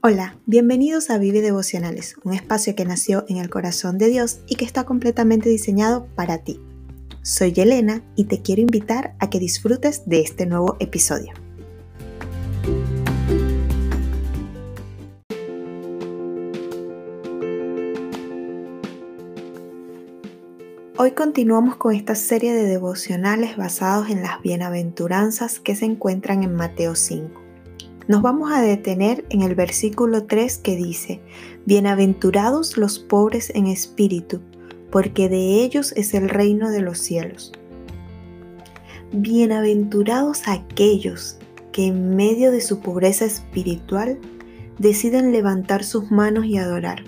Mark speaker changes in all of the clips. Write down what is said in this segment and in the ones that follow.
Speaker 1: Hola, bienvenidos a Vive Devocionales, un espacio que nació en el corazón de Dios y que está completamente diseñado para ti. Soy Elena y te quiero invitar a que disfrutes de este nuevo episodio. Hoy continuamos con esta serie de devocionales basados en las bienaventuranzas que se encuentran en Mateo 5. Nos vamos a detener en el versículo 3 que dice, Bienaventurados los pobres en espíritu, porque de ellos es el reino de los cielos. Bienaventurados aquellos que en medio de su pobreza espiritual deciden levantar sus manos y adorar,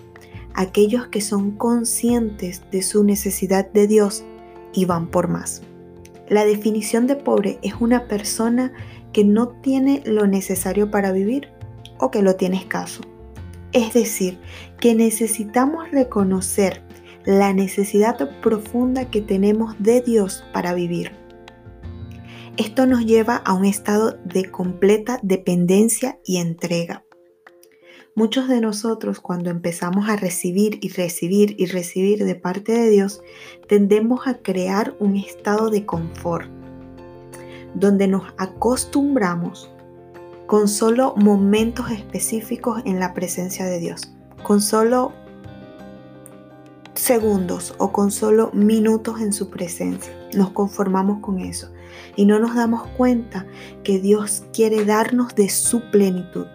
Speaker 1: aquellos que son conscientes de su necesidad de Dios y van por más. La definición de pobre es una persona que no tiene lo necesario para vivir o que lo tiene escaso. Es decir, que necesitamos reconocer la necesidad profunda que tenemos de Dios para vivir. Esto nos lleva a un estado de completa dependencia y entrega. Muchos de nosotros cuando empezamos a recibir y recibir y recibir de parte de Dios, tendemos a crear un estado de confort donde nos acostumbramos con solo momentos específicos en la presencia de Dios, con solo segundos o con solo minutos en su presencia. Nos conformamos con eso y no nos damos cuenta que Dios quiere darnos de su plenitud.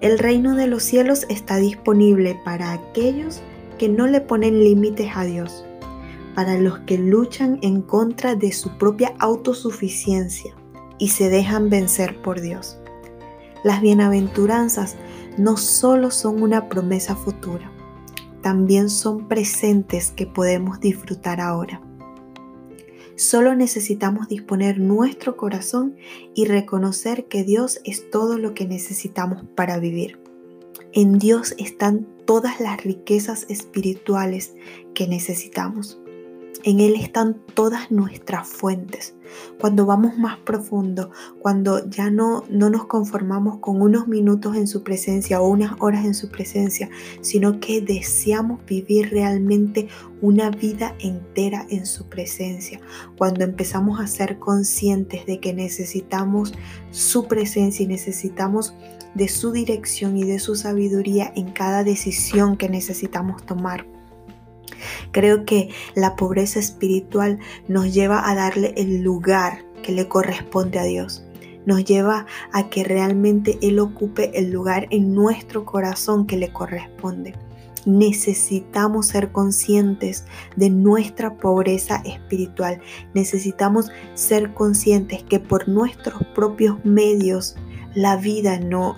Speaker 1: El reino de los cielos está disponible para aquellos que no le ponen límites a Dios para los que luchan en contra de su propia autosuficiencia y se dejan vencer por Dios. Las bienaventuranzas no solo son una promesa futura, también son presentes que podemos disfrutar ahora. Solo necesitamos disponer nuestro corazón y reconocer que Dios es todo lo que necesitamos para vivir. En Dios están todas las riquezas espirituales que necesitamos. En Él están todas nuestras fuentes. Cuando vamos más profundo, cuando ya no, no nos conformamos con unos minutos en su presencia o unas horas en su presencia, sino que deseamos vivir realmente una vida entera en su presencia. Cuando empezamos a ser conscientes de que necesitamos su presencia y necesitamos de su dirección y de su sabiduría en cada decisión que necesitamos tomar. Creo que la pobreza espiritual nos lleva a darle el lugar que le corresponde a Dios. Nos lleva a que realmente Él ocupe el lugar en nuestro corazón que le corresponde. Necesitamos ser conscientes de nuestra pobreza espiritual. Necesitamos ser conscientes que por nuestros propios medios la vida no,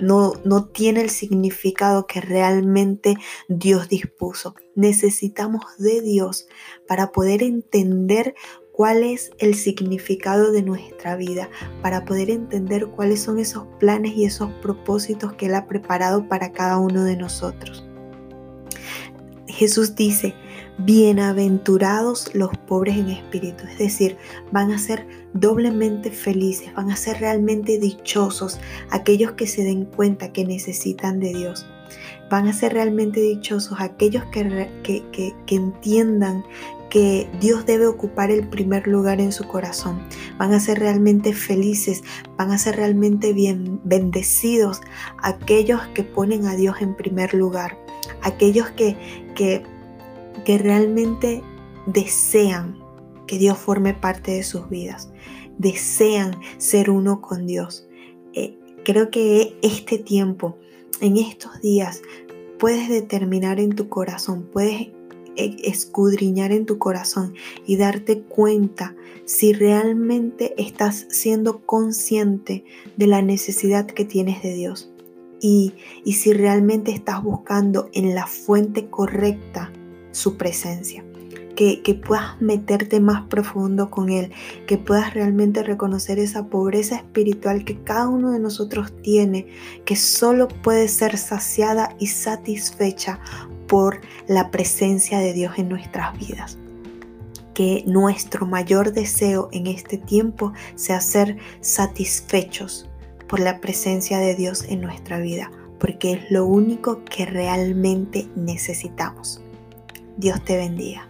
Speaker 1: no, no tiene el significado que realmente Dios dispuso. Necesitamos de Dios para poder entender cuál es el significado de nuestra vida, para poder entender cuáles son esos planes y esos propósitos que Él ha preparado para cada uno de nosotros. Jesús dice, bienaventurados los pobres en espíritu, es decir, van a ser doblemente felices, van a ser realmente dichosos aquellos que se den cuenta que necesitan de Dios. Van a ser realmente dichosos aquellos que, que, que, entiendan que Dios debe ocupar el primer lugar en su corazón. Van a ser realmente felices, van a ser realmente bien bendecidos aquellos que ponen a Dios en primer lugar, aquellos que, que que realmente desean que Dios forme parte de sus vidas, desean ser uno con Dios. Eh, creo que este tiempo, en estos días, puedes determinar en tu corazón, puedes eh, escudriñar en tu corazón y darte cuenta si realmente estás siendo consciente de la necesidad que tienes de Dios. Y, y si realmente estás buscando en la fuente correcta su presencia. Que, que, puedas meterte más profundo con Él, que puedas realmente reconocer esa pobreza espiritual que cada uno de nosotros tiene, que solo puede ser saciada y satisfecha por la presencia de Dios en nuestras vidas. Que nuestro mayor deseo en este tiempo sea ser satisfechos por la presencia de Dios en nuestra vida, porque es lo único que realmente necesitamos. Dios te bendiga.